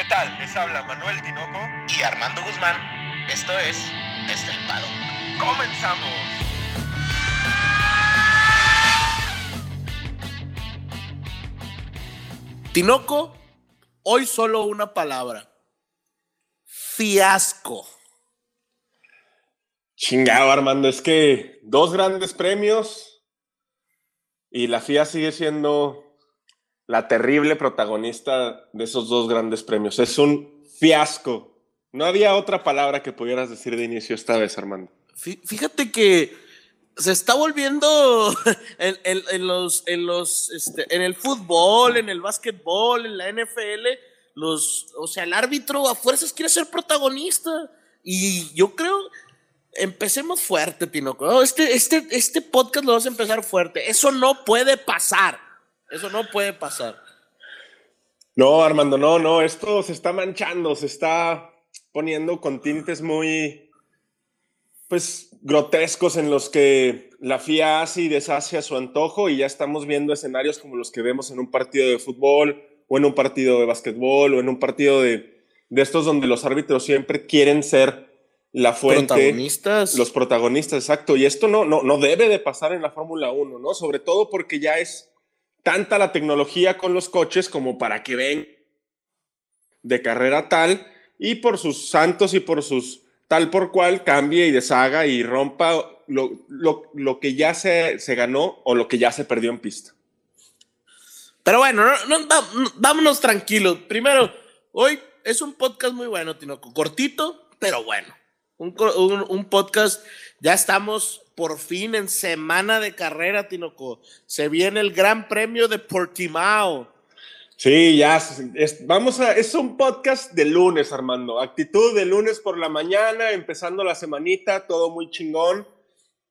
¿Qué tal? Les habla Manuel Tinoco y Armando Guzmán. Esto es Estelpado. ¡Comenzamos! Tinoco, hoy solo una palabra. Fiasco. Chingado, Armando, es que dos grandes premios y la FIA sigue siendo la terrible protagonista de esos dos grandes premios. Es un fiasco. No había otra palabra que pudieras decir de inicio esta vez, Armando. Fíjate que se está volviendo en, los, en, los, este, en el fútbol, en el básquetbol, en la NFL, los, o sea, el árbitro a fuerzas quiere ser protagonista. Y yo creo, empecemos fuerte, Tinoco. Este, este, este podcast lo vas a empezar fuerte. Eso no puede pasar. Eso no puede pasar. No, Armando, no, no. Esto se está manchando, se está poniendo con tintes muy, pues, grotescos en los que la FIA hace y deshace a su antojo y ya estamos viendo escenarios como los que vemos en un partido de fútbol o en un partido de básquetbol o en un partido de, de estos donde los árbitros siempre quieren ser la fuente. Protagonistas. Los protagonistas, exacto. Y esto no, no, no debe de pasar en la Fórmula 1, ¿no? Sobre todo porque ya es tanta la tecnología con los coches como para que ven de carrera tal y por sus santos y por sus tal por cual cambie y deshaga y rompa lo, lo, que ya se, se, ganó o lo que ya se perdió en pista. Pero bueno, vámonos tranquilos. Primero, hoy es un podcast muy bueno, Tinoco. Cortito, pero bueno. Un, un, podcast, ya estamos por fin en semana de carrera, Tinoco. Se viene el Gran Premio de Portimao. Sí, ya, es, vamos a, es un podcast de lunes, Armando. Actitud de lunes por la mañana, empezando la semanita, todo muy chingón.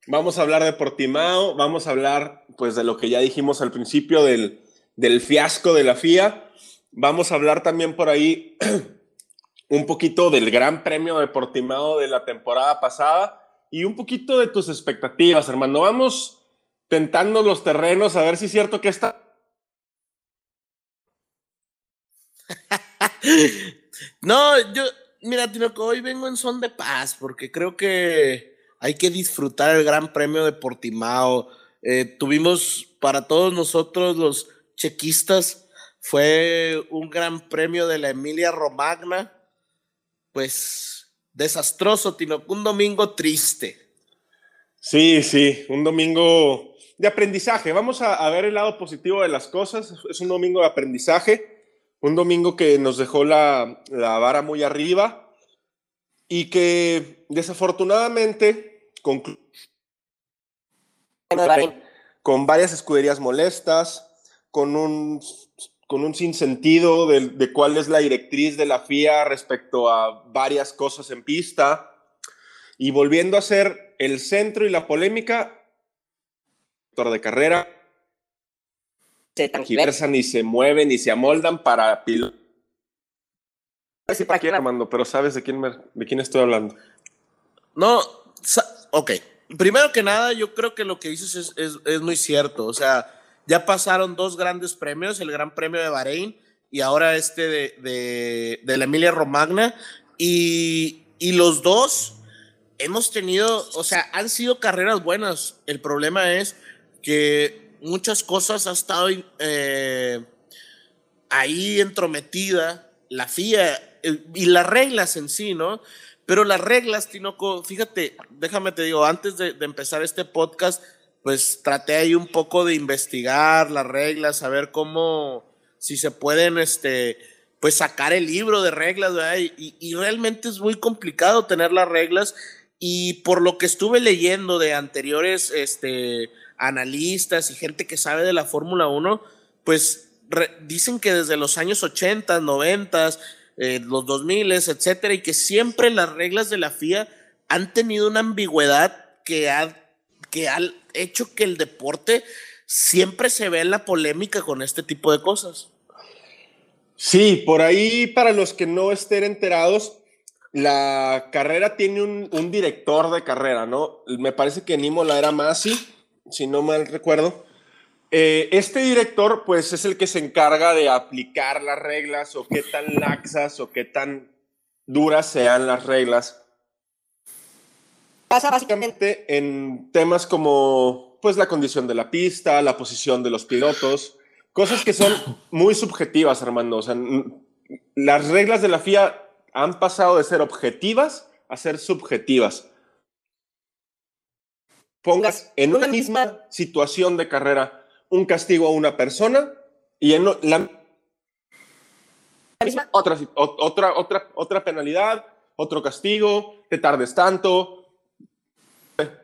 Vamos a hablar de Portimao, vamos a hablar, pues, de lo que ya dijimos al principio del, del fiasco de la FIA. Vamos a hablar también por ahí un poquito del Gran Premio de Portimao de la temporada pasada y un poquito de tus expectativas, hermano. Vamos tentando los terrenos a ver si es cierto que está. no, yo, mira, Tinoco, hoy vengo en son de paz porque creo que hay que disfrutar el Gran Premio de Portimao. Eh, tuvimos para todos nosotros los chequistas, fue un gran premio de la Emilia Romagna. Pues desastroso, Tino, un domingo triste. Sí, sí, un domingo de aprendizaje. Vamos a, ver el lado positivo de las cosas. Es un domingo de aprendizaje, un domingo que nos dejó la, vara muy arriba y que desafortunadamente con, con varias escuderías molestas, con un con un sinsentido de, de cuál es la directriz de la FIA respecto a varias cosas en pista y volviendo a ser el centro y la polémica de carrera se transversan y se mueven y se amoldan para pilotos. para quién, Armando, pero sabes de quién, de quién estoy hablando. No, ok. Primero que nada, yo creo que lo que dices es, es, es muy cierto. O sea, ya pasaron dos grandes premios, el Gran Premio de Bahrein y ahora este de, de, la Emilia Romagna. Y, y, los dos hemos tenido, o sea, han sido carreras buenas. El problema es que muchas cosas ha estado eh, ahí entrometida la FIA y las reglas en sí, ¿no? Pero las reglas, Tinoco, fíjate, déjame te digo, antes de empezar este podcast, pues traté ahí un poco de investigar las reglas, saber cómo, si se pueden, este, pues sacar el libro de reglas, ¿verdad? Y, y, realmente es muy complicado tener las reglas y por lo que estuve leyendo de anteriores, este, analistas y gente que sabe de la Fórmula 1, pues dicen que desde los años 80, 90, eh, los 2000, etcétera, y que siempre las reglas de la FIA han tenido una ambigüedad que ha que ha hecho que el deporte siempre se vea en la polémica con este tipo de cosas. Sí, por ahí para los que no estén enterados, la carrera tiene un, director de carrera, ¿no? Me parece que en era Masi, si no mal recuerdo. Eh, este director, pues, es el que se encarga de aplicar las reglas o qué tan laxas o qué tan duras sean las reglas. Pasa básicamente en temas como, pues, la condición de la pista, la posición de los pilotos, cosas que son muy subjetivas, Armando. O sea, las reglas de la FIA han pasado de ser objetivas a ser subjetivas. Pongas en una misma situación de carrera un castigo a una persona y en la misma otra, otra, otra, otra penalidad, otro castigo, te tardes tanto.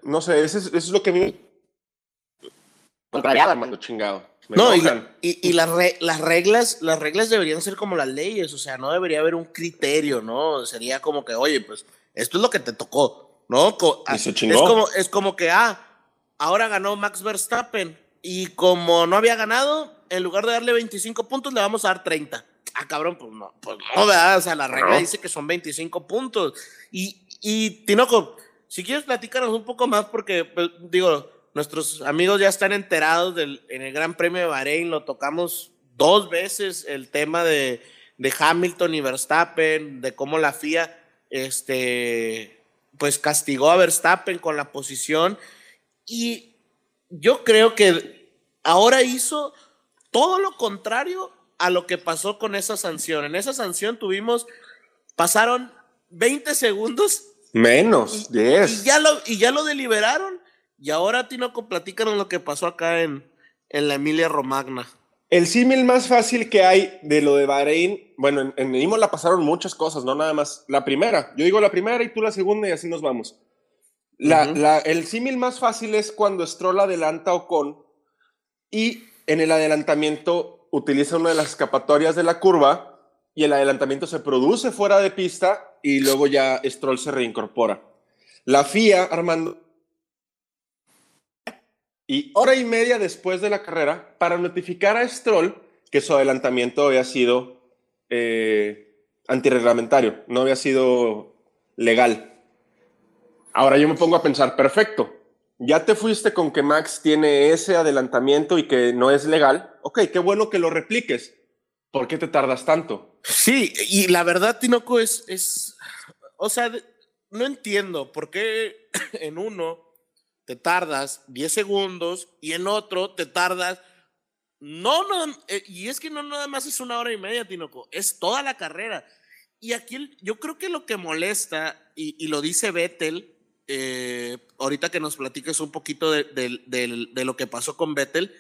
No sé, eso es, eso es lo que a mí me... chingado. no, y, y, las, las, reglas, las reglas deberían ser como las leyes, o sea, no debería haber un criterio, ¿no? Sería como que, oye, pues esto es lo que te tocó, ¿no? es, como, es como que, ah, ahora ganó Max Verstappen y como no había ganado, en lugar de darle 25 puntos, le vamos a dar 30. Ah, cabrón, pues no, pues no, ¿verdad? O sea, la regla dice que son 25 puntos. Y, y Tinoco, si quieres platicarnos un poco más, porque, pues, digo, Nuestros amigos ya están enterados del, en el Gran Premio de Bahrein, lo tocamos dos veces el tema de, de Hamilton y Verstappen, de cómo la FIA este, pues castigó a Verstappen con la posición. Y yo creo que ahora hizo todo lo contrario a lo que pasó con esa sanción. En esa sanción tuvimos, pasaron 20 segundos. Menos, 10. Y, ya lo, y ya lo deliberaron y ahora, Tinoco, platícanos lo que pasó acá en, en la Emilia Romagna. El símil más fácil que hay de lo de Bahrein, bueno, en, en Imola pasaron muchas cosas, no nada más. La primera, yo digo la primera y tú la segunda y así nos vamos. La, la, el símil más fácil es cuando Stroll adelanta Ocon y en el adelantamiento utiliza una de las escapatorias de la curva y el adelantamiento se produce fuera de pista y luego ya Stroll se reincorpora. La FIA, Armando, y hora y media después de la carrera para notificar a Stroll que su adelantamiento había sido eh, antirreglamentario, no había sido legal. Ahora yo me pongo a pensar, perfecto, ya te fuiste con que Max tiene ese adelantamiento y que no es legal. Ok, qué bueno que lo repliques. ¿Por qué te tardas tanto? Sí, y la verdad, Tinoco, es, es o sea, no entiendo por qué en uno te tardas 10 segundos y en otro te tardas... No, no, eh, y es que no nada más es una hora y media, Tinoco, es toda la carrera. Y aquí yo creo que lo que molesta, y, lo dice Vettel, eh, ahorita que nos platiques un poquito de, de, lo que pasó con Vettel,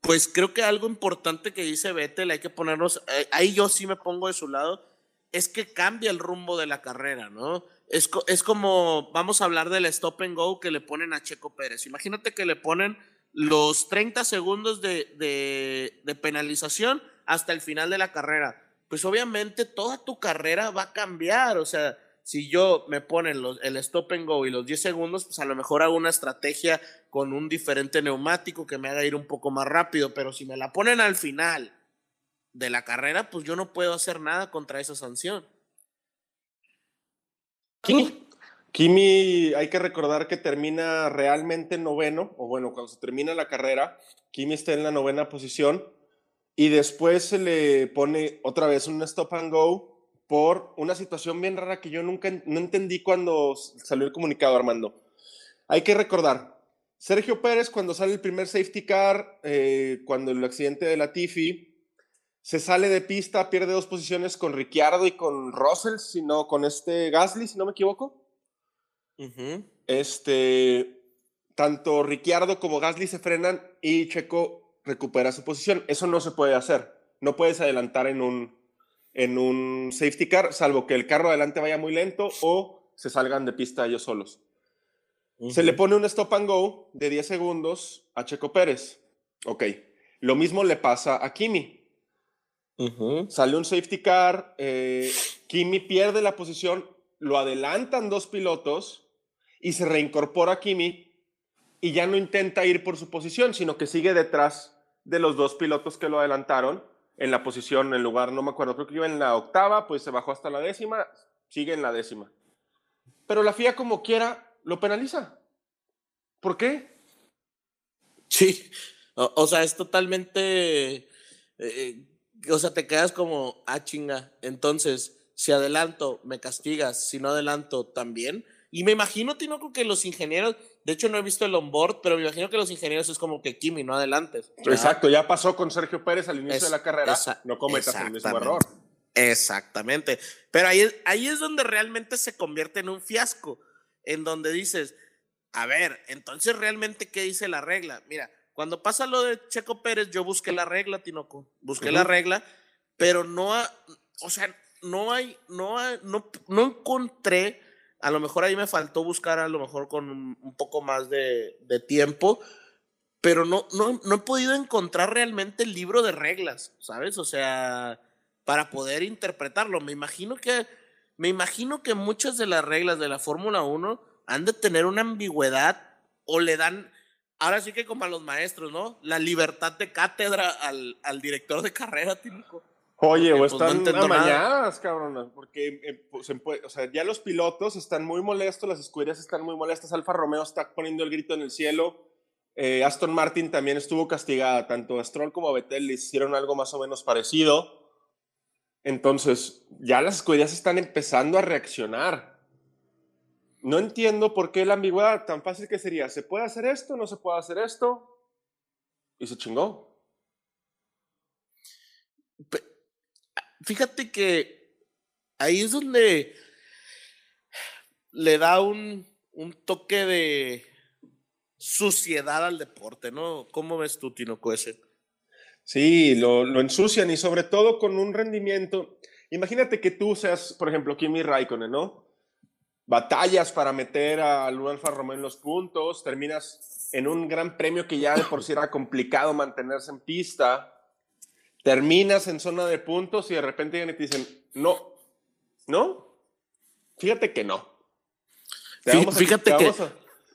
pues creo que algo importante que dice Vettel, hay que ponernos, eh, ahí yo sí me pongo de su lado, es que cambia el rumbo de la carrera, ¿no? Es, es, como, vamos a hablar del stop and go que le ponen a Checo Pérez. Imagínate que le ponen los 30 segundos de, de, de, penalización hasta el final de la carrera. Pues obviamente toda tu carrera va a cambiar. O sea, si yo me ponen el stop and go y los 10 segundos, pues a lo mejor hago una estrategia con un diferente neumático que me haga ir un poco más rápido. Pero si me la ponen al final de la carrera, pues yo no puedo hacer nada contra esa sanción. Kimi. Kimi, hay que recordar que termina realmente noveno, o bueno, cuando se termina la carrera, Kimi está en la novena posición y después se le pone otra vez un stop and go por una situación bien rara que yo nunca no entendí cuando salió el comunicado, Armando. Hay que recordar, Sergio Pérez cuando sale el primer safety car, eh, cuando el accidente de la Tiffy, se sale de pista, pierde dos posiciones con Ricciardo y con Russell, sino con este Gasly, si no me equivoco. Este, tanto Ricciardo como Gasly se frenan y Checo recupera su posición. Eso no se puede hacer. No puedes adelantar en un, en un safety car, salvo que el carro adelante vaya muy lento o se salgan de pista ellos solos. Se le pone un stop and go de 10 segundos a Checo Pérez. Ok. Lo mismo le pasa a Kimi. Sale un safety car, eh, Kimi pierde la posición, lo adelantan dos pilotos y se reincorpora Kimi y ya no intenta ir por su posición, sino que sigue detrás de los dos pilotos que lo adelantaron en la posición, en lugar, no me acuerdo, creo que iba en la octava, pues se bajó hasta la décima, sigue en la décima. Pero la FIA como quiera lo penaliza. ¿Por qué? Sí, O, sea, es totalmente. eh, eh, o sea, te quedas como, ah, chinga. Entonces, si adelanto, me castigas. Si no adelanto, también. Y me imagino, Tinoco, que los ingenieros. De hecho, no he visto el onboard, pero me imagino que los ingenieros es como que Kimi, no adelantes. ¿verdad? Exacto, ya pasó con Sergio Pérez al inicio Es- de la carrera. esa- no cometas el mismo error. Exactamente. Pero ahí, es- ahí es donde realmente se convierte en un fiasco, en donde dices, a ver, entonces realmente, ¿qué dice la regla? Mira, cuando pasa lo de Checo Pérez, yo busqué la regla, Tinoco, busqué la Ujú. regla, pero no, ha- o sea, no hay, no, hay- no, no encontré, a lo mejor ahí me faltó buscar a lo mejor con un, poco más de, de tiempo, pero no, no, no he podido encontrar realmente el libro de reglas, ¿sabes? O sea, para poder interpretarlo. Me imagino que, me imagino que muchas de las reglas de la Fórmula 1 han de tener una ambigüedad o le dan, ahora sí que como a los maestros, ¿no? La libertad de cátedra al, al director de carrera, típico. Oye, o Porque, pues, no están amañadas, cabrón, porque eh, pues, se puede- o sea, ya los pilotos están muy molestos, las escuderías están muy molestas, Alfa Romeo está poniendo el grito en el cielo, eh, Aston Martin también estuvo castigada, tanto a Stroll como a Vettel le hicieron algo más o menos parecido, entonces ya las escuderías están empezando a reaccionar. No entiendo por qué la ambigüedad tan fácil que sería, ¿se puede hacer esto? ¿No se puede hacer esto? Y se chingó. Fíjate que ahí es donde le da un, un toque de suciedad al deporte, ¿no? ¿Cómo ves tú, Tinoco, ese? Sí, lo, lo ensucian y sobre todo con un rendimiento. Imagínate que tú seas, por ejemplo, Kimi Raikkonen, ¿no? Batallas para meter a Alfa Romeo en los puntos, terminas en un gran premio que ya de por sí era complicado mantenerse en pista, terminas en zona de puntos y de repente llegan y te dicen, no, no, fíjate que no. A- fíjate te que- a-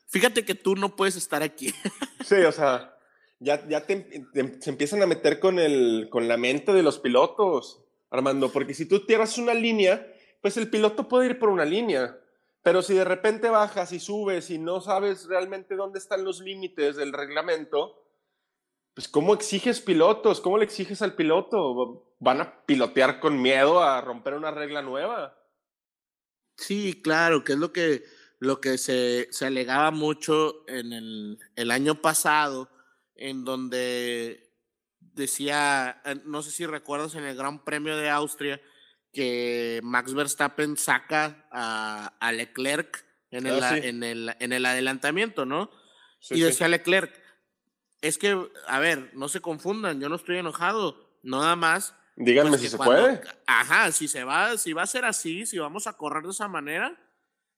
Fíjate que tú no puedes estar aquí. Sí, o sea, ya, ya te, te- se empiezan a meter con, el, con la mente de los pilotos, Armando, porque si tú tierras una línea, pues el piloto puede ir por una línea, pero si de repente bajas y subes y no sabes realmente dónde están los límites del reglamento, pues ¿cómo exiges pilotos? ¿Cómo le exiges al piloto? ¿Van a pilotear con miedo a romper una regla nueva? Sí, claro, que es lo que, lo que se, se alegaba mucho en el, el año pasado, en donde decía, no sé si recuerdas en el Gran Premio de Austria, que Max Verstappen saca a, a Leclerc en el, Ah, sí. en, el, en el adelantamiento, ¿no? Sí, y sí. decía Leclerc, es que, a ver, no se confundan, yo no estoy enojado, nada más Díganme pues si se cuando- puede. Ajá, si se va, si va a ser así, si vamos a correr de esa manera,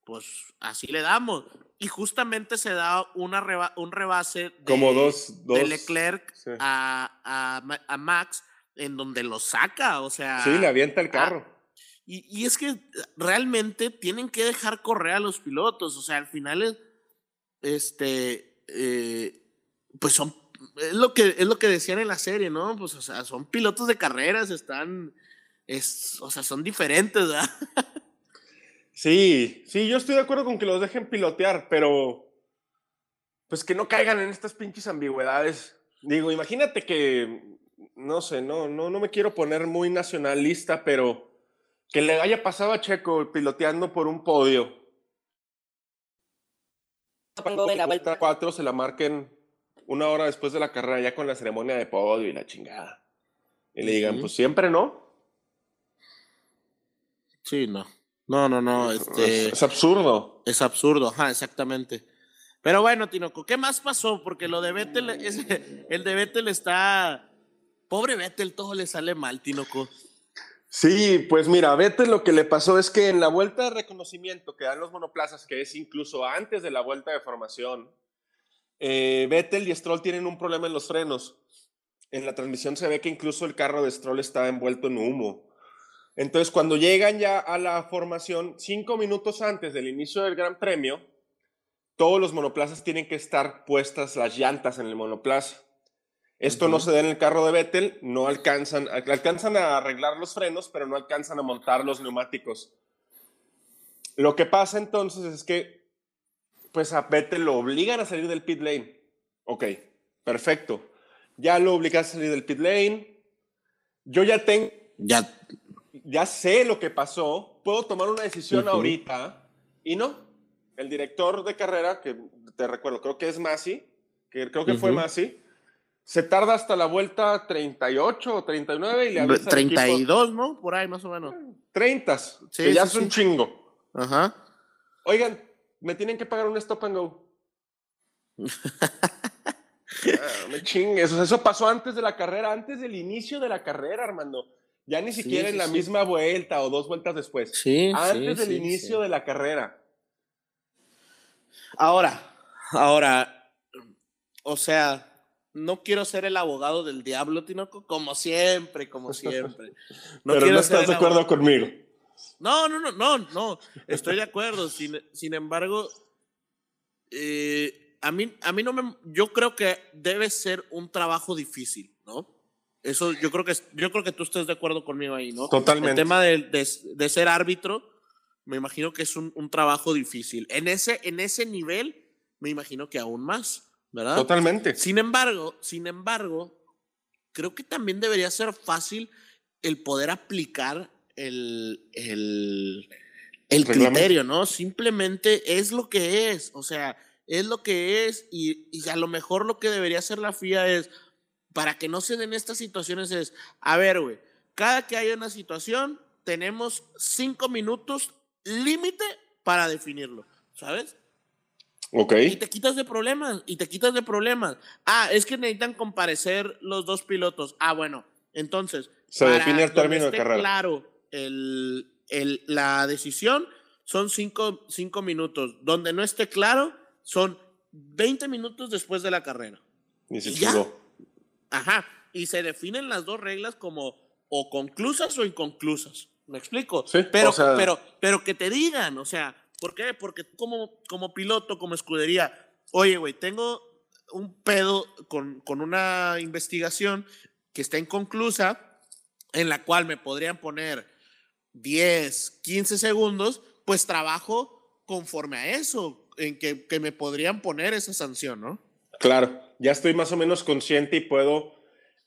pues así le damos. Y justamente se da una reba- un rebase de, Como dos- de dos- Leclerc sí. a, a a Max, en donde lo saca, o sea. Sí, le avienta el ah, carro. y, y es que realmente tienen que dejar correr a los pilotos. O sea, al final es, este, eh, pues son, es lo que, es lo que decían en la serie, ¿no? Pues, o sea, son pilotos de carreras, están, es, o sea, son diferentes, ¿verdad? Sí, sí, yo estoy de acuerdo con que los dejen pilotear, pero pues que no caigan en estas pinches ambigüedades. Digo, imagínate que, no sé, no, no, no me quiero poner muy nacionalista, pero que le haya pasado a Checo piloteando por un podio. La vuelta 4 se la marquen una hora después de la carrera, ya con la ceremonia de podio y la chingada. Y le digan, pues siempre no. Sí, no. No, no, no, este, Es, es absurdo. es absurdo, ajá, exactamente. Pero bueno, Tinoco, ¿qué más pasó? Porque lo de Vettel, es- el de Vettel está, pobre Vettel, todo le sale mal, Tinoco. Sí, pues mira, a Vettel lo que le pasó es que en la vuelta de reconocimiento que dan los monoplazas, que es incluso antes de la vuelta de formación, eh, Vettel y Stroll tienen un problema en los frenos. En la transmisión se ve que incluso el carro de Stroll está envuelto en humo. Entonces, cuando llegan ya a la formación, cinco minutos antes del inicio del Gran Premio, todos los monoplazas tienen que estar puestas las llantas en el monoplaza. Esto no se da en el carro de Vettel, no alcanzan, alcanzan a arreglar los frenos, pero no alcanzan a montar los neumáticos. Lo que pasa entonces es que, pues a Vettel lo obligan a salir del pit lane. Ok, perfecto. ya lo obligaste a salir del pit lane. Yo ya tengo, Ya, ya sé lo que pasó, puedo tomar una decisión Ujú. ahorita y no. El director de carrera, que te recuerdo, creo que es Masi, que creo que fue Ujú. Masi, se tarda hasta la vuelta 38 o 39 y le avisa al equipo 32, ¿no? Por ahí más o menos. 30, Sí, que ya sí, es un sí. chingo. Ajá. Oigan, me tienen que pagar un stop and go. Ah, me chingues. O sea, eso pasó antes de la carrera, antes del inicio de la carrera, Armando. Ya ni siquiera sí, en la sí. misma vuelta o dos vueltas después. Sí. antes del inicio de la carrera. Ahora, ahora, o sea, no quiero ser el abogado del diablo, Tinoco, como siempre, como siempre. No pero quiero no estás de acuerdo conmigo. No, no, no, no, no, estoy de acuerdo. Sin, sin embargo, eh, a mí, a mí no me, yo creo que debe ser un trabajo difícil, ¿no? Eso yo creo que, yo creo que tú estés de acuerdo conmigo ahí, ¿no? Totalmente. El tema de, de- de ser árbitro, me imagino que es un, un trabajo difícil. En ese, en ese nivel, me imagino que aún más, ¿verdad? Totalmente. Sin embargo, sin embargo, creo que también debería ser fácil el poder aplicar el, el, el criterio, ¿no? Simplemente es lo que es, o sea, es lo que es y, y a lo mejor lo que debería hacer la FIA es, para que no se den estas situaciones, es, a ver, güey, cada que haya una situación, tenemos cinco minutos límite para definirlo, ¿sabes? Ok. Y te quitas de problemas, y te quitas de problemas. Ah, es que necesitan comparecer los dos pilotos. Ah, bueno, entonces. Se define el término de carrera. Claro, el, el- la decisión son cinco, cinco minutos. Donde no esté claro, son 20 minutos después de la carrera. Y se ya. Ajá. Y se definen las dos reglas como o conclusas o inconclusas. ¿Me explico? Sí, pero, o sea- pero, pero que te digan, o sea, ¿por qué? Porque tú como, como piloto, como escudería, oye, güey, tengo un pedo con, con una investigación que está inconclusa, en la cual me podrían poner 10, 15 segundos, pues trabajo conforme a eso, en que, que me podrían poner esa sanción, ¿no? Claro, ya estoy más o menos consciente y puedo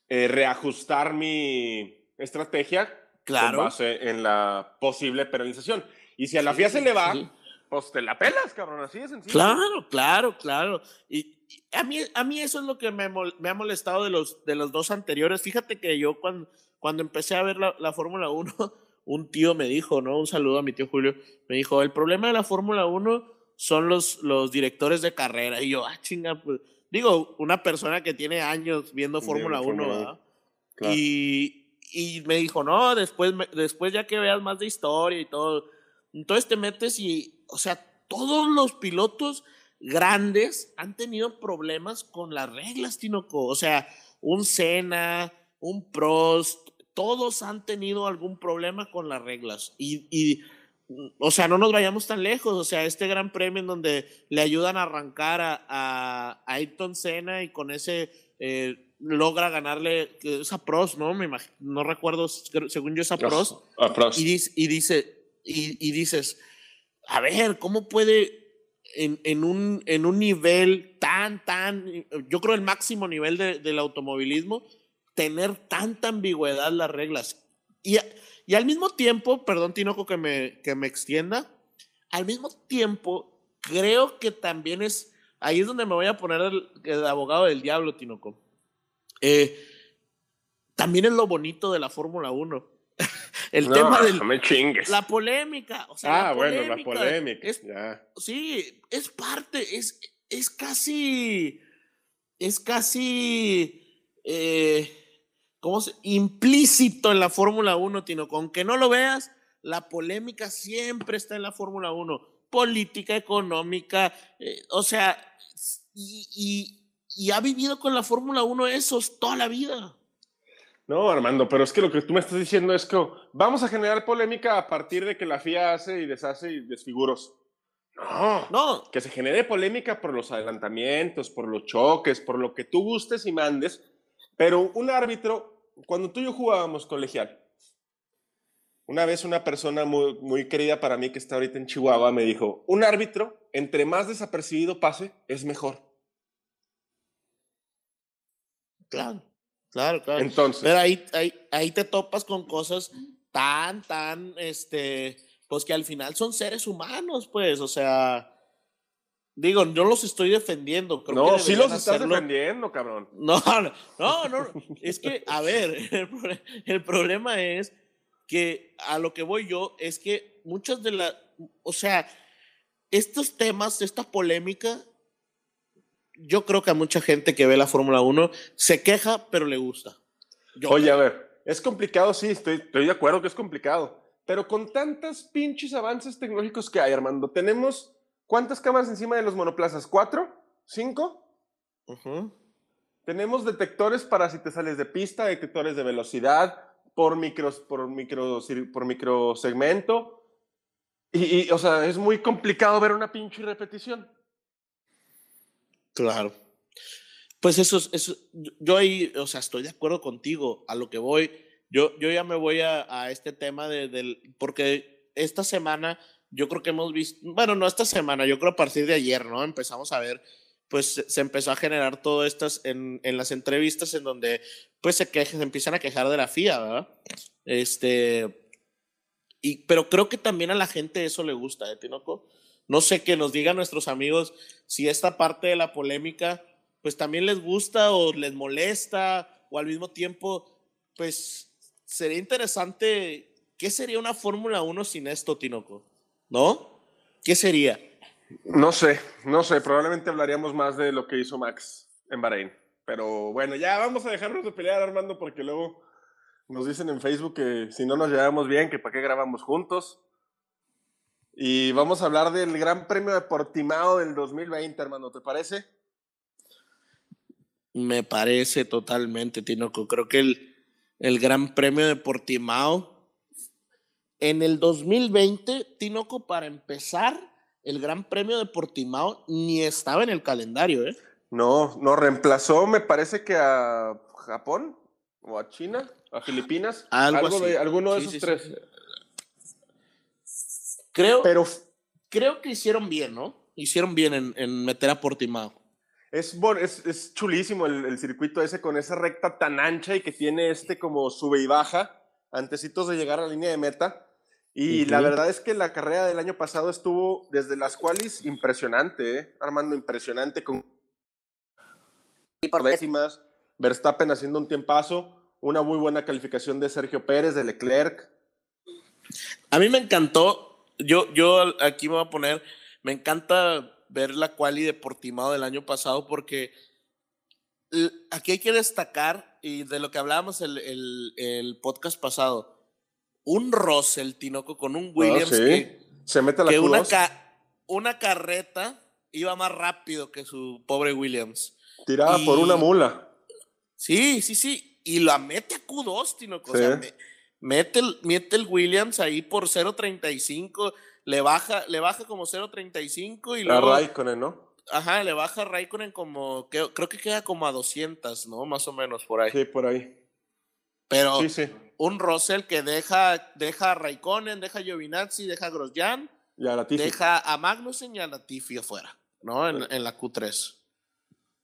eh, reajustar mi estrategia Claro. con base en la posible penalización. Y si a la Sí, FIA se le va, sí. pues te la pelas, cabrón, así de sencillo. Claro, claro, claro. Y, y a, mí, a mí eso es lo que me, mol- me ha molestado de los, de los dos anteriores. Fíjate que yo cuando, cuando empecé a ver la, la Fórmula 1, un tío me dijo, ¿no? Un saludo a mi tío Julio. Me dijo, el problema de la Fórmula 1 son los, los directores de carrera. Y yo, ah, chinga, pues. Digo, una persona que tiene años viendo Fórmula 1, Fórmula ¿verdad? Claro. Y, y me dijo, no, después, después ya que veas más de historia y todo, entonces te metes y, o sea, todos los pilotos grandes han tenido problemas con las reglas, Tinoco. O sea, un Senna, un Prost, todos han tenido algún problema con las reglas. Y, y, mm, o sea, no nos vayamos tan lejos. O sea, este gran premio en donde le ayudan a arrancar a, a, a Ayrton Senna y con ese eh, logra ganarle, que es a Prost, ¿no? Me imag- no recuerdo, según yo es a Prost. A Prost. Y, dice, y, dice, y, y dices, a ver, ¿cómo puede en, en, un, en un nivel tan, tan, yo creo el máximo nivel de- del automovilismo, tener tanta ambigüedad las reglas? Y, y al mismo tiempo, perdón Tinoco que me, que me extienda, al mismo tiempo creo que también es, ahí es donde me voy a poner el, el abogado del diablo, Tinoco. Eh, también es lo bonito de la Fórmula 1. el No, tema chingues. la polémica, o sea, ah, la bueno, la polémica polémica. Es, ya. sí, es parte, es, es casi, es casi, eh, ¿cómo se? Implícito en la Fórmula 1, Tino, con que no lo veas, la polémica siempre está en la Fórmula 1, política, económica, eh, o sea, y, y, y ha vivido con la Fórmula 1 eso toda la vida. No, Armando, pero es que lo que tú me estás diciendo es que vamos a generar polémica a partir de que la FIA hace y deshace y desfiguros. No, No, que se genere polémica por los adelantamientos, por los choques, por lo que tú gustes y mandes, pero un árbitro, cuando tú y yo jugábamos colegial, una vez una persona muy, muy querida para mí que está ahorita en Chihuahua me dijo, un árbitro, entre más desapercibido pase, es mejor. Claro, claro, claro. Entonces. Pero ahí, ahí, ahí te topas con cosas tan, tan, este, pues que al final son seres humanos, pues, o sea, digo, no los estoy defendiendo. Creo no, que sí los estás hacerlo. defendiendo, cabrón. No, no, no, no, es que, a ver, el, pro- el problema es que a lo que voy yo es que muchas de las, o sea, estos temas, esta polémica, yo creo que a mucha gente que ve la Fórmula 1 se queja, pero le gusta. Yo Oye, creo. a ver, es complicado, sí, estoy, estoy de acuerdo que es complicado. Pero con tantos pinches avances tecnológicos que hay, Armando, tenemos ¿cuántas cámaras encima de los monoplazas? ¿Cuatro? ¿Cinco? Tenemos detectores para si te sales de pista, detectores de velocidad por micros, por micro, por microsegmento. Y, y, o sea, es muy complicado ver una pinche repetición. Claro. Pues eso es, eso, yo- yo ahí, o sea, estoy de acuerdo contigo a lo que voy. Yo, yo ya me voy a, a este tema de, del, porque esta semana yo creo que hemos visto, bueno, no esta semana, yo creo a partir de ayer, ¿no? Empezamos a ver, pues se, empezó a generar todo estas en, en las entrevistas en donde pues se empiezan a quejar de la FIA, ¿verdad? Este, y, pero creo que también a la gente eso le gusta, ¿eh, Tinoco? No sé, que nos digan nuestros amigos si esta parte de la polémica, pues también les gusta o les molesta, o al mismo tiempo, pues sería interesante, ¿qué sería una Fórmula 1 sin esto, Tinoco? ¿No? ¿Qué sería? No sé, no sé, probablemente hablaríamos más de lo que hizo Max en Bahrein. Pero bueno, ya vamos a dejarnos de pelear, Armando, porque luego nos dicen en Facebook que si no nos llevamos bien, que para qué grabamos juntos. Y vamos a hablar del Gran Premio de Portimao del 2020, hermano, ¿te parece? Me parece totalmente, Tinoco. Creo que el, el Gran Premio de Portimao en el 2020, Tinoco, para empezar, el Gran Premio de Portimao ni estaba en el calendario, ¿eh? No, nos reemplazó, me parece que a Japón o a China, a Filipinas, Algo así. de alguno de Sí, esos sí, tres. sí. Creo, Pero creo que hicieron bien, ¿no? Hicieron bien en, en meter a Portimao. Es, es, es chulísimo el, el circuito ese con esa recta tan ancha y que tiene este como sube y baja, antecitos de llegar a la línea de meta. Y la verdad es que la carrera del año pasado estuvo desde las cuales impresionante, ¿eh? Armando, impresionante con por décimas, Verstappen haciendo un tiempazo, una muy buena calificación de Sergio Pérez, de Leclerc. A mí me encantó, yo, yo aquí me voy a poner, me encanta ver la quali de Portimao del año pasado porque aquí hay que destacar, y de lo que hablábamos el, el, el podcast pasado, un Russell Tinoco con un Williams Ah, sí. que, Se mete a la que una, Q2, ca- una carreta iba más rápido que su pobre Williams. tirada por una mula. Sí, sí, sí. Y la mete a Q2, Tinoco. O sea, me- mete, el, mete el Williams ahí por 0.35. Le baja, le baja como 0.35 y A luego. Raikkonen, ¿no? Ajá, le baja a Raikkonen como. que- creo que queda como a 200, ¿no? Más o menos por ahí. Sí, por ahí. Pero Sí, sí. Un Russell que deja, deja a Raikkonen, deja a Giovinazzi, deja a Grosjean, Ya la Tifi. deja a Magnussen y a Latifi afuera, ¿no? En, en la Q3.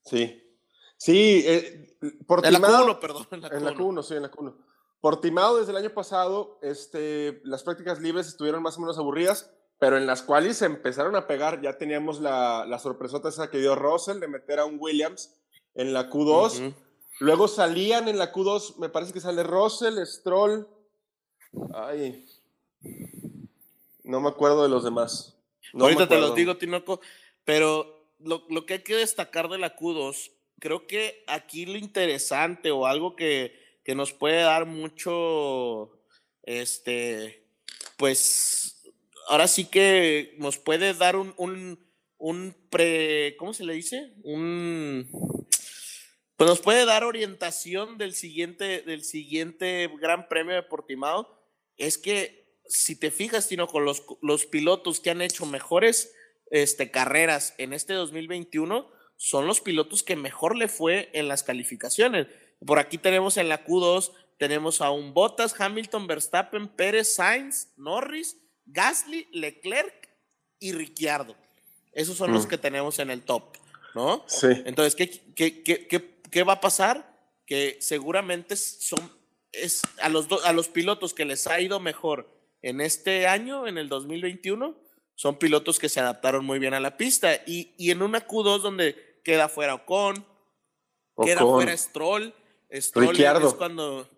Sí. Sí, eh, En la Portimao- Q1, perdón. En la En la Q1. Q1, sí, en la Q1. Portimao desde el año pasado, este, las prácticas libres estuvieron más o menos aburridas, pero en las cuales se empezaron a pegar. Ya teníamos la, la sorpresota esa que dio Russell de meter a un Williams en la Q2. Ujú. Luego salían en la Q2, me parece que sale Russell, Stroll. Ay. No me acuerdo de los demás. No Ahorita te los digo, Tinoco, pero lo, lo que hay que destacar de la Q2, creo que aquí lo interesante o algo que, que nos puede dar mucho, este, pues, ahora sí que nos puede dar un, un, un pre, ¿cómo se le dice? Un, pues nos puede dar orientación del siguiente, del siguiente Gran Premio de Portimao, es que si te fijas, Tino, con los, los pilotos que han hecho mejores este, carreras en este 2021, son los pilotos que mejor le fue en las calificaciones. Por aquí tenemos en la Q2, tenemos a un Bottas, Hamilton, Verstappen, Pérez, Sainz, Norris, Gasly, Leclerc y Ricciardo. Esos son los Mm. que tenemos en el top, ¿no? Sí. Entonces, ¿qué, qué, qué, qué, qué va a pasar? que seguramente son es a los, a los pilotos que les ha ido mejor en este año, en el 2021, son pilotos que se adaptaron muy bien a la pista. Y, y en una Q2 donde queda fuera Ocon, queda fuera Stroll, Stroll es cuando...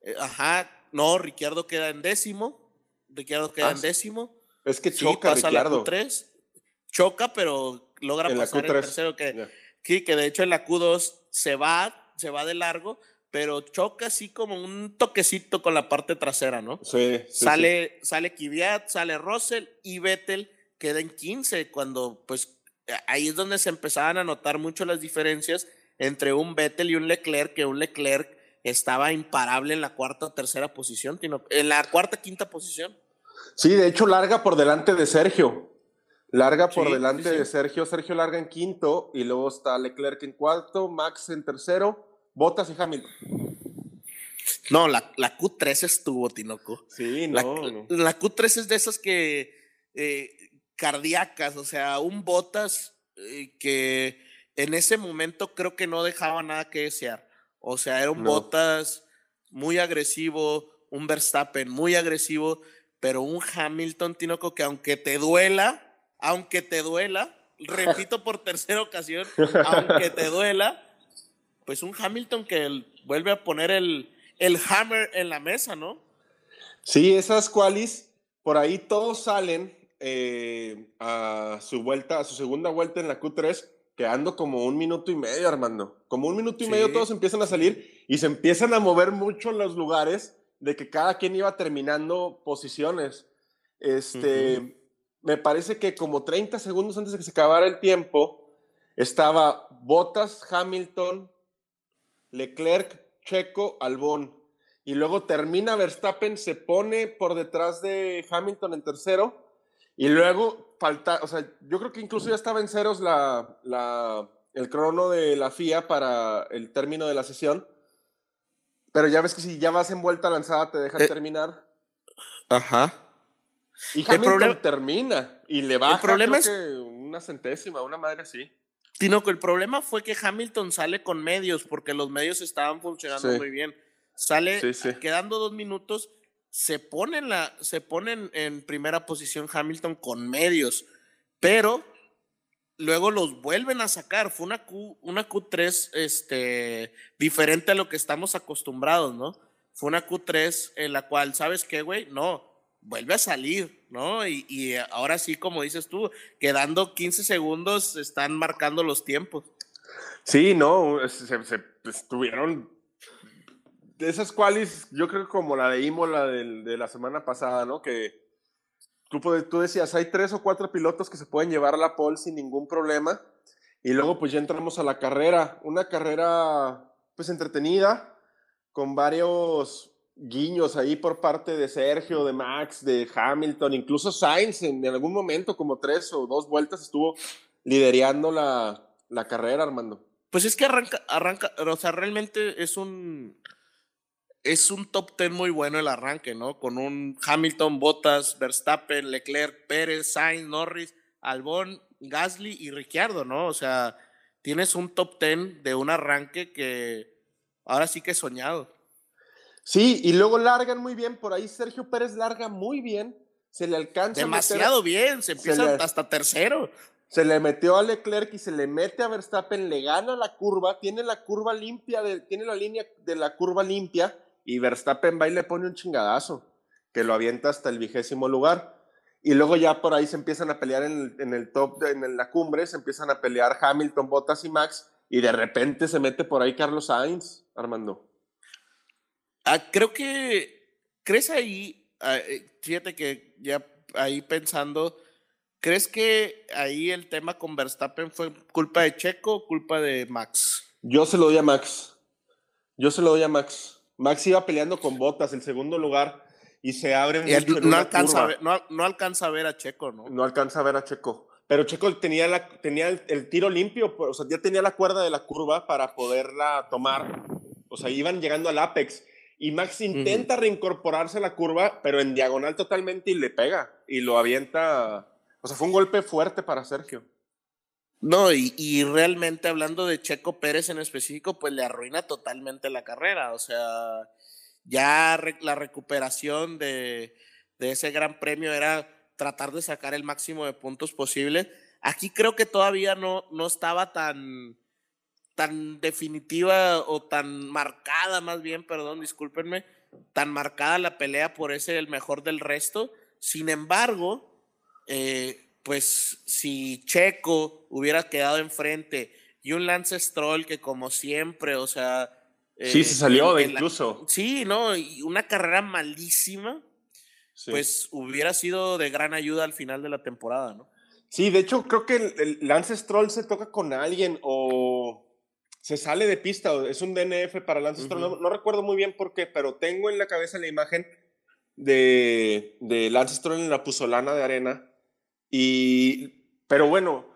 Eh, ajá, no, Ricciardo queda en décimo, Ricciardo queda ah, en décimo. Es que choca pasa La Q3, choca, pero logra pasar el tercero que, que de hecho en la Q2 se va, se va de largo, pero choca así como un toquecito con la parte trasera, ¿no? Sí. sale, sale Kvyat, sale Russell y Vettel queda en 15, cuando pues ahí es donde se empezaban a notar mucho las diferencias entre un Vettel y un Leclerc, que un Leclerc estaba imparable en la cuarta o tercera posición, en la cuarta quinta posición. Sí, de hecho larga por delante de Sergio. Larga por delante de Sergio. Sergio larga en quinto y luego está Leclerc en cuarto, Max en tercero Botas y Hamilton. No, la, la Q3 estuvo, Tinoco. Sí, no. La, Q3 es de esas que. Eh, cardíacas, o sea, un Botas eh, que en ese momento creo que no dejaba nada que desear. O sea, era un Botas muy agresivo, un Verstappen muy agresivo, pero un Hamilton, Tinoco, que aunque te duela, aunque te duela, repito por tercera ocasión, aunque te duela, pues un Hamilton que vuelve a poner el, el hammer en la mesa, ¿no? Sí, esas qualis, por ahí todos salen eh, a su vuelta, a su segunda vuelta en la Q3, quedando como un minuto y medio, Armando. Como un minuto y medio todos empiezan a salir y se empiezan a mover mucho los lugares de que cada quien iba terminando posiciones. Este, me parece que como 30 segundos antes de que se acabara el tiempo, estaba Bottas, Hamilton, Leclerc, Checo, Albón. Y luego termina Verstappen, se pone por detrás de Hamilton en tercero. Y luego falta, o sea, yo creo que incluso ya estaba en ceros la, la, el crono de la FIA para el término de la sesión. Pero ya ves que si ya vas en vuelta lanzada te dejan eh, terminar. Ajá. Y Hamilton termina y le baja el problema es... una centésima, una madre así. Tinoco, el problema fue que Hamilton sale con medios, porque los medios estaban funcionando muy bien. Sale quedando dos minutos, se pone, en la, se pone en, primera posición Hamilton con medios, pero luego los vuelven a sacar. Fue una, Q, una Q3 este, diferente a lo que estamos acostumbrados, ¿no? Fue una Q3 en la cual, ¿sabes qué, güey? No, vuelve a salir, ¿no? Y, ahora sí, como dices tú, quedando 15 segundos, están marcando los tiempos. Sí, no, se, se estuvieron de esas cuales, yo creo que como la de Imola de, la semana pasada, ¿no? Que tú, tú decías, hay tres o cuatro pilotos que se pueden llevar a la pole sin ningún problema. Y luego pues ya entramos a la carrera, una carrera pues entretenida, con varios guiños ahí por parte de Sergio, de Max, de Hamilton, incluso Sainz en, algún momento, como tres o dos vueltas, estuvo liderando la, la, carrera, Armando. Pues es que arranca, arranca, o sea, realmente es un, es un top ten muy bueno el arranque, ¿no? Con un Hamilton, Bottas, Verstappen, Leclerc, Pérez, Sainz, Norris, Albón, Gasly y Ricciardo, ¿no? O sea, tienes un top ten de un arranque que ahora sí que he soñado. Sí, y luego largan muy bien, por ahí Sergio Pérez larga muy bien, se le alcanza. Demasiado bien, se empieza hasta tercero. Se le metió a Leclerc y se le mete a Verstappen, le gana la curva, tiene la curva limpia, tiene la línea de la curva limpia y Verstappen va y le pone un chingadazo que lo avienta hasta el vigésimo lugar. Y luego ya por ahí se empiezan a pelear en el, en el top, en la cumbre, se empiezan a pelear Hamilton, Bottas y Max, y de repente se mete por ahí Carlos Sainz, Armando. Ah, creo que, ¿crees ahí, ah, eh, fíjate que ya ahí pensando, ¿crees que ahí el tema con Verstappen fue culpa de Checo o culpa de Max? Yo se lo doy a Max. Yo se lo doy a Max. Max iba peleando con botas el segundo lugar y se abre no, alcanza ver, no, alcanza a ver a Checo, ¿no? No alcanza a ver a Checo. Pero Checo tenía, la, tenía el, el, tiro limpio, o sea, ya tenía la cuerda de la curva para poderla tomar. O sea, iban llegando al apex y Max intenta reincorporarse a la curva, pero en diagonal totalmente y le pega y lo avienta. O sea, fue un golpe fuerte para Sergio. No, y, y, realmente hablando de Checo Pérez en específico, pues le arruina totalmente la carrera. O sea, ya la recuperación de, de, ese gran premio era tratar de sacar el máximo de puntos posible. Aquí creo que todavía no, no estaba tan, tan definitiva o tan marcada, más bien, perdón, discúlpenme, tan marcada la pelea por ese el mejor del resto. Sin embargo, eh, pues si Checo hubiera quedado enfrente y un Lance Stroll que como siempre, o sea... sí, se salió de incluso. sí, ¿no? Y una carrera malísima, pues hubiera sido de gran ayuda al final de la temporada, ¿no? Sí, de hecho creo que el, Lance Stroll se toca con alguien o se sale de pista, es un DNF para Lance Stroll, no, no, recuerdo muy bien por qué, pero tengo en la cabeza la imagen de, de Lance Stroll en la puzolana de arena y, pero bueno,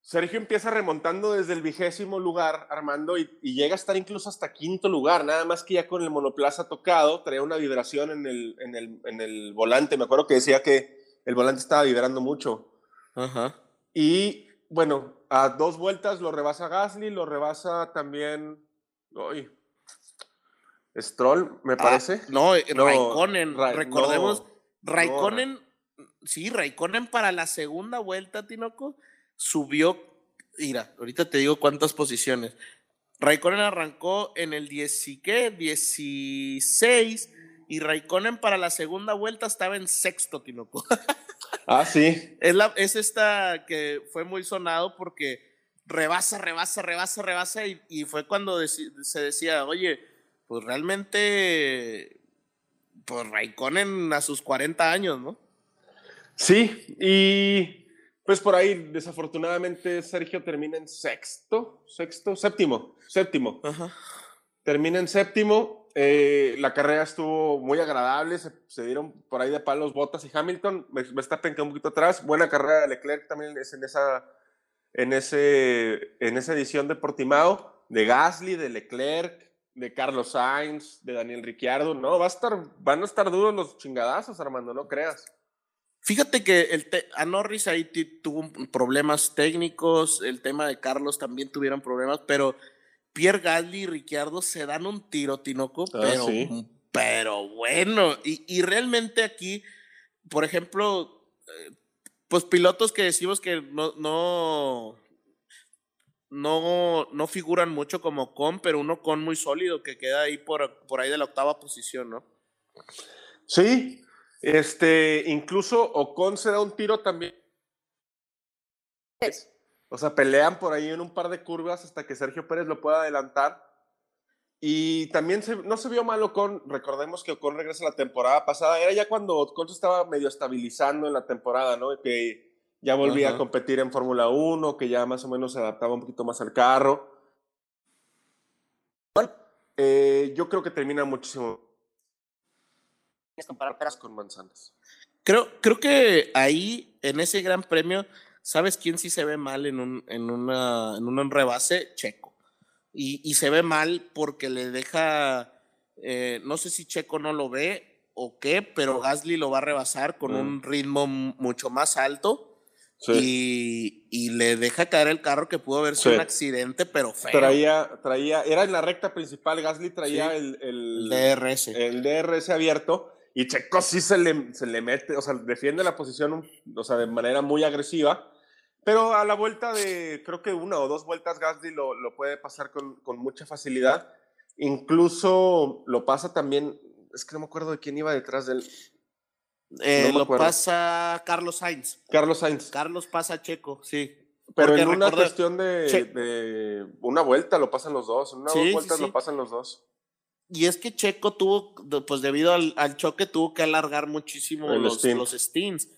Sergio empieza remontando desde el vigésimo lugar, Armando, y, llega a estar incluso hasta quinto lugar, nada más que ya con el monoplaza tocado, traía una vibración en el, en el, en el volante. Me acuerdo que decía que el volante estaba vibrando mucho. Ajá. Y bueno, a dos vueltas lo rebasa Gasly, lo rebasa también. Uy, Stroll, me ah, parece. no, Raikkonen, recordemos. Raikkonen sí, Raikkonen para la segunda vuelta, Tinoco, subió, mira, ahorita te digo cuántas posiciones. Raikkonen arrancó en el 10, ¿qué? 16 y Raikkonen para la segunda vuelta estaba en sexto, Tinoco. Ah, sí. Es, la, es esta que fue muy sonado porque rebasa, rebasa, rebasa, rebasa y, y fue cuando se decía, oye, pues realmente, pues Raikkonen a sus 40 años, ¿no? Sí, y pues por ahí desafortunadamente Sergio termina en sexto, sexto, séptimo, séptimo. Termina en séptimo. Eh, la carrera estuvo muy agradable, se, dieron por ahí de palos Botas y Hamilton. Verstappen quedó un poquito atrás. Buena carrera de Leclerc también es en esa, en ese, en esa edición de Portimao, de Gasly, de Leclerc, de Carlos Sainz, de Daniel Ricciardo. No, va a estar, van a estar duros los chingadazos, Armando, no creas. Fíjate que el a Norris ahí tuvo problemas técnicos, el tema de Carlos también tuvieron problemas, pero Pierre Gasly y Ricciardo se dan un tiro, Tinoco, ah, pero, pero bueno, y, realmente aquí, por ejemplo, eh, pues pilotos que decimos que no, no, no, no figuran mucho como con, pero uno con muy sólido que queda ahí por, por ahí de la octava posición, ¿no? Sí, este, incluso Ocon se da un tiro también. O sea, pelean por ahí en un par de curvas hasta que Sergio Pérez lo pueda adelantar. Y también no se vio mal Ocon. Recordemos que Ocon regresa la temporada pasada. Era ya cuando Ocon se estaba medio estabilizando en la temporada, ¿no? Que ya volvía a competir en Fórmula 1, que ya más o menos se adaptaba un poquito más al carro. Bueno, eh, yo creo que termina muchísimo comparar peras con manzanas. Creo, creo que ahí, en ese gran premio, ¿sabes quién sí se ve mal en un, en una, en un rebase? Checo. Y, y se ve mal porque le deja, eh, no sé si Checo no lo ve o qué, pero Gasly lo va a rebasar con un mm. ritmo mucho más alto. Y, y, le deja caer el carro que pudo haber sido un accidente, pero feo. Traía, traía, era en la recta principal, Gasly traía el, el, DRS. El DRS abierto y Checo sí se le, se le mete, o sea, defiende la posición, o sea, de manera muy agresiva. Pero a la vuelta de, creo que una o dos vueltas, Gasly lo, lo puede pasar con, con, mucha facilidad. Incluso lo pasa también, es que no me acuerdo de quién iba detrás del... Eh, lo pasa Carlos Sainz. Carlos Sainz. Carlos pasa Checo, sí. Pero en una cuestión de, de, una vuelta lo pasan los dos, en una sí, dos vueltas lo pasan los dos. Y es que Checo tuvo, pues debido al, choque, tuvo que alargar muchísimo los, los stints.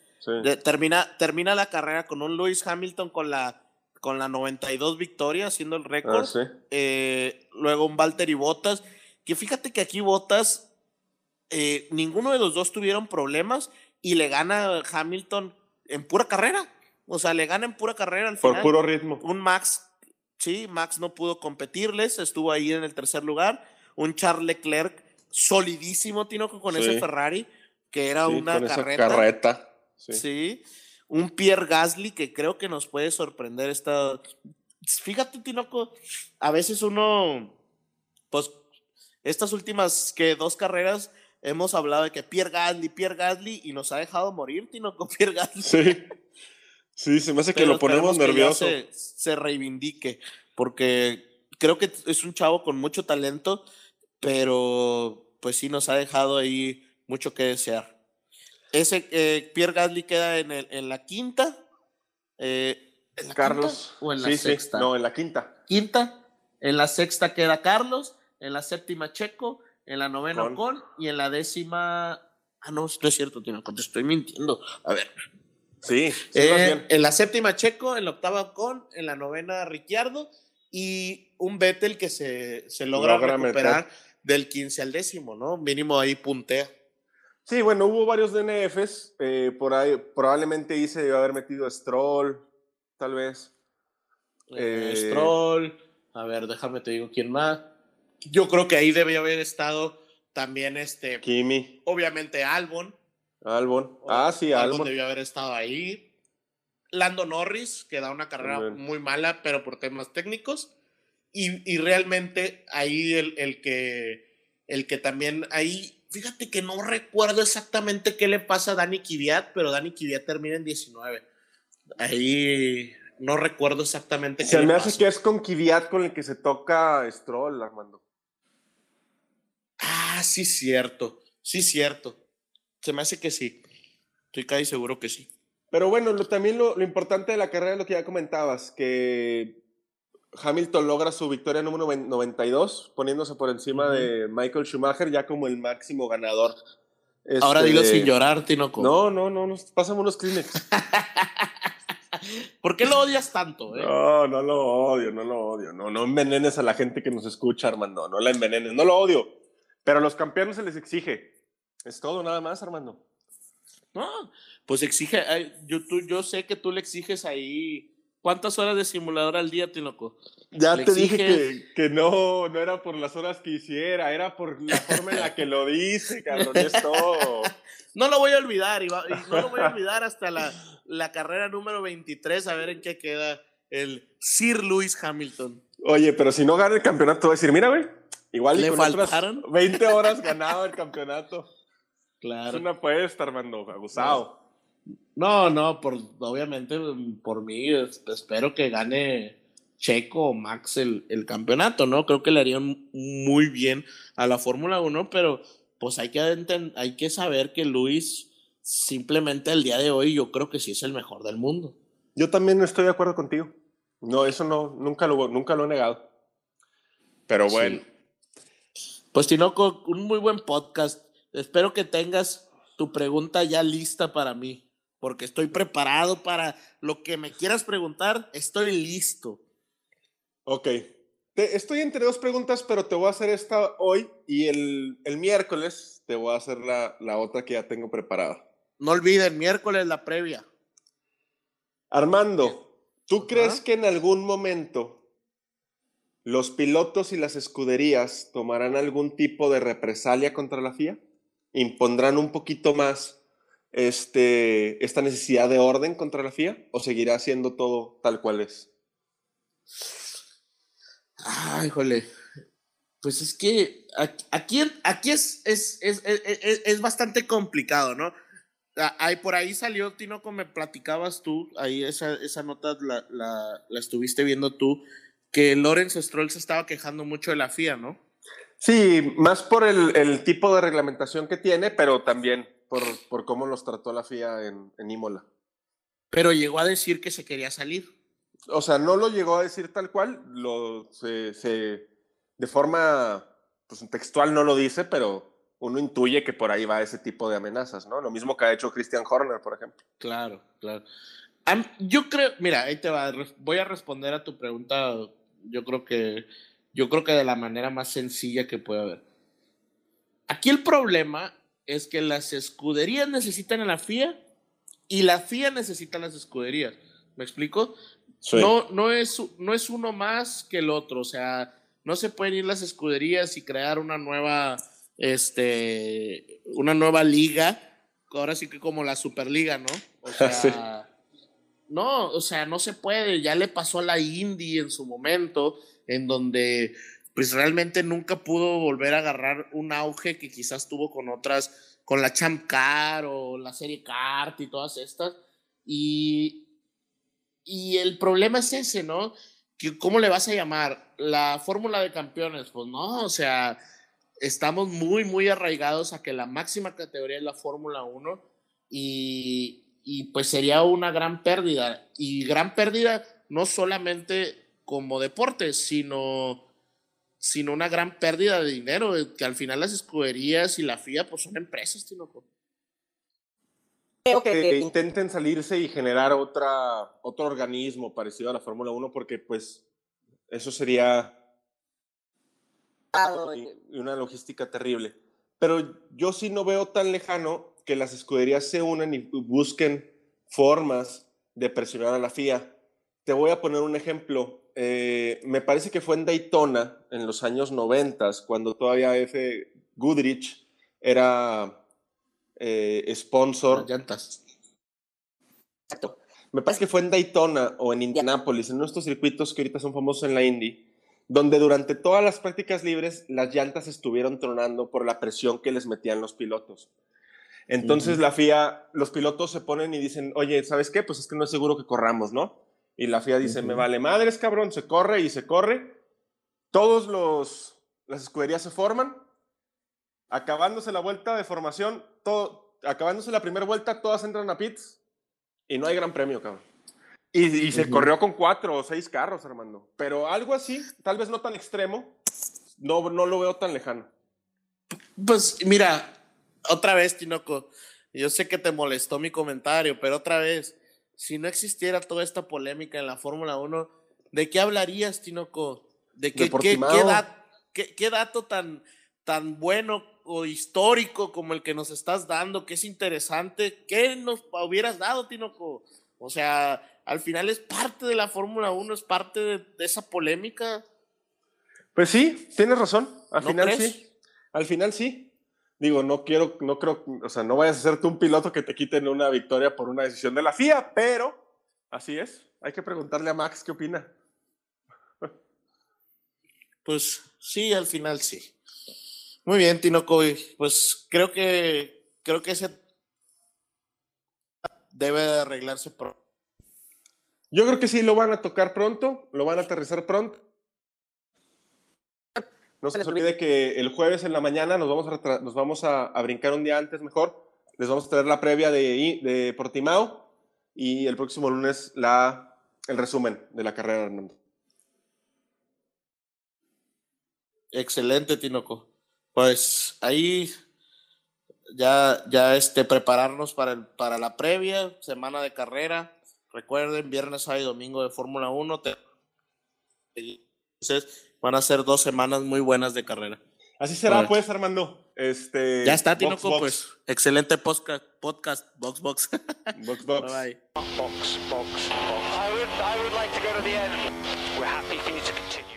termina, termina la carrera con un Lewis Hamilton con la, con la 92 victoria, haciendo el récord. Ah, eh, luego un Valtteri Bottas. Que fíjate que aquí Bottas, eh, ninguno de los dos tuvieron problemas y le gana Hamilton en pura carrera. O sea, le gana en pura carrera al final. Por puro ritmo. Un Max, sí, Max no pudo competirles, estuvo ahí en el tercer lugar un Charles Leclerc solidísimo, Tinoco, con ese Ferrari, que era una carreta. carreta. Sí. un Pierre Gasly que creo que nos puede sorprender esta. Fíjate, Tinoco, a veces uno, pues, estas últimas que dos carreras hemos hablado de que Pierre Gasly, Pierre Gasly, y nos ha dejado morir, Tinoco, Pierre Gasly. Sí. Sí, se me hace que lo ponemos nervioso. se, se reivindique, porque creo que es un chavo con mucho talento, pero pues sí nos ha dejado ahí mucho que desear. Ese eh, Pierre Gasly queda en, el, en la quinta. Eh, ¿en la Carlos. quinta o en la sí, sexta? Sí, no, en la quinta. Quinta. En la sexta queda Carlos. En la séptima Checo. En la novena Con. Ocon. Y en la décima. Ah, no, no es cierto, tío, te estoy mintiendo. A ver. Sí, sí, Eh, en la séptima Checo, en la octava Ocon, en la novena Ricciardo y un Vettel que se, se logra, Logra recuperar del 15 al décimo, ¿no? Mínimo ahí puntea. Sí, bueno, hubo varios DNFs. eh, por ahí probablemente se debió haber metido Stroll, tal vez. Eh, Eh, Stroll, a ver, déjame te digo quién más. Yo creo que ahí debe haber estado también este, Kimi, obviamente Albon. Albon. Ah, sí, Albon. debió haber estado ahí. Lando Norris, que da una carrera muy mala, pero por temas técnicos. Y, y realmente ahí el, el que el que también ahí, fíjate que no recuerdo exactamente qué le pasa a Dani Kvyat, pero Dani Kvyat termina en 19. Ahí no recuerdo exactamente qué Se me hace que es con Kvyat con el que se toca Stroll, Armando. Ah, sí, cierto. Sí, cierto. Se me hace que sí. Estoy casi seguro que sí. Pero bueno, lo- también lo, lo importante de la carrera es lo que ya comentabas, que Hamilton logra su victoria número noven- 92, poniéndose por encima de Michael Schumacher ya como el máximo ganador. Ahora Este, dilo sin llorar, Tinoco. No, no, no, no, pásame unos Kleenex. ¿Por qué lo odias tanto? eh? No, no lo odio, no lo odio. No, no envenenes a la gente que nos escucha, Armando. No la envenenes, no lo odio. Pero a los campeones se les exige. Es todo, nada más, Armando. No, pues exige, yo, tú, yo sé que tú le exiges ahí. ¿Cuántas horas de simulador al día, Tinoco? Ya te dije que, que no, no era por las horas que hiciera, era por la forma en la que lo dice, cabrón, es todo. No lo voy a olvidar, y, no lo voy a olvidar hasta la, la carrera número 23, a ver en qué queda el Sir Lewis Hamilton. Oye, pero si no gana el campeonato, voy a decir, mira, güey, igual y ¿Le con faltaron? 20 horas ganado el campeonato. Es Claro. una apuesta, Armando, abusado. No, no, por, obviamente por mí es- espero que gane Checo o Max el, el campeonato, ¿no? Creo que le harían muy bien a la Fórmula 1, pero pues hay que, hay que saber que Luis simplemente el día de hoy yo creo que sí es el mejor del mundo. Yo también no estoy de acuerdo contigo. No, eso no, nunca lo, nunca lo he negado. Pero bueno, Pues Tinoco, un muy buen podcast. Espero que tengas tu pregunta ya lista para mí, porque estoy preparado para lo que me quieras preguntar, estoy listo. ok. Te- estoy entre dos preguntas, pero te voy a hacer esta hoy y el, el miércoles te voy a hacer la, la otra que ya tengo preparada. No olviden, miércoles la previa. Armando, ¿tú Ajá. crees que en algún momento los pilotos y las escuderías tomarán algún tipo de represalia contra la FIA? ¿Impondrán un poquito más este, esta necesidad de orden contra la FIA? ¿O seguirá siendo todo tal cual es? Ay, híjole. Pues es que aquí, aquí, es, es, es, es- es- es bastante complicado, ¿no? Ah, Ahí, por ahí salió, Tinoco, me platicabas tú, ahí esa, esa nota la, la, la estuviste viendo tú, que Lawrence Stroll se estaba quejando mucho de la FIA, ¿no? Sí, más por el, el tipo de reglamentación que tiene, pero también por, por cómo los trató la FIA en, en Imola. Pero llegó a decir que se quería salir. O sea, no lo llegó a decir tal cual, lo, se, se- de forma pues, textual no lo dice, pero uno intuye que por ahí va ese tipo de amenazas, ¿no? Lo mismo que ha hecho Christian Horner, por ejemplo. Claro, claro. Yo creo, mira, ahí te va, voy a responder a tu pregunta, yo creo que, yo creo que de la manera más sencilla que puede haber. Aquí el problema es que las escuderías necesitan a la FIA y la FIA necesita a las escuderías. ¿Me explico? No, no, es, no es uno más que el otro, o sea, no se pueden ir las escuderías y crear una nueva, este, una nueva liga, ahora sí que como la Superliga, ¿no? O sea, no, o sea, no se puede. Ya le pasó a la Indy en su momento, en donde pues realmente nunca pudo volver a agarrar un auge que quizás tuvo con otras, con la Champ Car o la Serie Kart y todas estas. Y, y el problema es ese, ¿no? ¿Cómo le vas a llamar? ¿La fórmula de campeones? Pues no, o sea, estamos muy, muy arraigados a que la máxima categoría es la Fórmula 1 y, y pues sería una gran pérdida. Y gran pérdida no solamente como deporte, sino, sino una gran pérdida de dinero, que al final las escuderías y la FIA pues son empresas, Tinoco. Creo que intenten salirse y generar otra, otro organismo parecido a la Fórmula 1 porque pues eso sería una logística terrible. Pero yo sí no veo tan lejano que las escuderías se unan y busquen formas de presionar a la FIA. Te voy a poner un ejemplo. Eh, me parece que fue en Daytona, en los años 90, cuando todavía F. Goodrich era eh, sponsor. llantas. Exacto. Me parece que fue en Daytona o en Indianapolis, en nuestros circuitos que ahorita son famosos en la Indy, donde durante todas las prácticas libres las llantas estuvieron tronando por la presión que les metían los pilotos. Entonces la FIA, los pilotos se ponen y dicen, oye, ¿sabes qué? Pues es que no es seguro que corramos, ¿no? Y la FIA dice, me vale madres, cabrón, se corre y se corre. Todos los, las escuderías se forman. Acabándose la vuelta de formación, todo, acabándose la primera vuelta, todas entran a pits y no hay gran premio, cabrón. Y, se corrió con cuatro o seis carros, Armando. Pero algo así, tal vez no tan extremo, no, no lo veo tan lejano. Pues mira, otra vez, Tinoco, yo sé que te molestó mi comentario, pero otra vez, si no existiera toda esta polémica en la Fórmula 1, ¿de qué hablarías, Tinoco? ¿De qué, qué, qué, dato tan, tan bueno o histórico como el que nos estás dando, que es interesante, qué nos hubieras dado, Tinoco? O sea, al final es parte de la Fórmula 1, es parte de, esa polémica. Pues sí, tienes razón. Al final sí. Al final sí. Digo, no quiero, no creo, o sea, no vayas a ser tú un piloto que te quiten una victoria por una decisión de la FIA, pero así es. Hay que preguntarle a Max qué opina. Pues sí, al final sí. Muy bien, Tinoco. Pues creo que creo que ese debe de arreglarse pronto. Yo creo que sí lo van a tocar pronto, lo van a aterrizar pronto. No se les olvide que el jueves en la mañana nos vamos a, nos vamos a, brincar un día antes mejor. Les vamos a traer la previa de, de Portimao y el próximo lunes la, el resumen de la carrera, Hernando. Excelente, Tinoco. Pues ahí ya, ya este, prepararnos para, el, para la previa, semana de carrera. Recuerden, viernes, sábado y domingo de Fórmula 1. Entonces, van a ser dos semanas muy buenas de carrera. Así será, pues, Armando. Este, ya está, Tinoco, pues. Excelente podcast, podcast, Box Box. box Box. Bye, Box Box Box. I would, I would like to go to the end. We're happy for you to continue.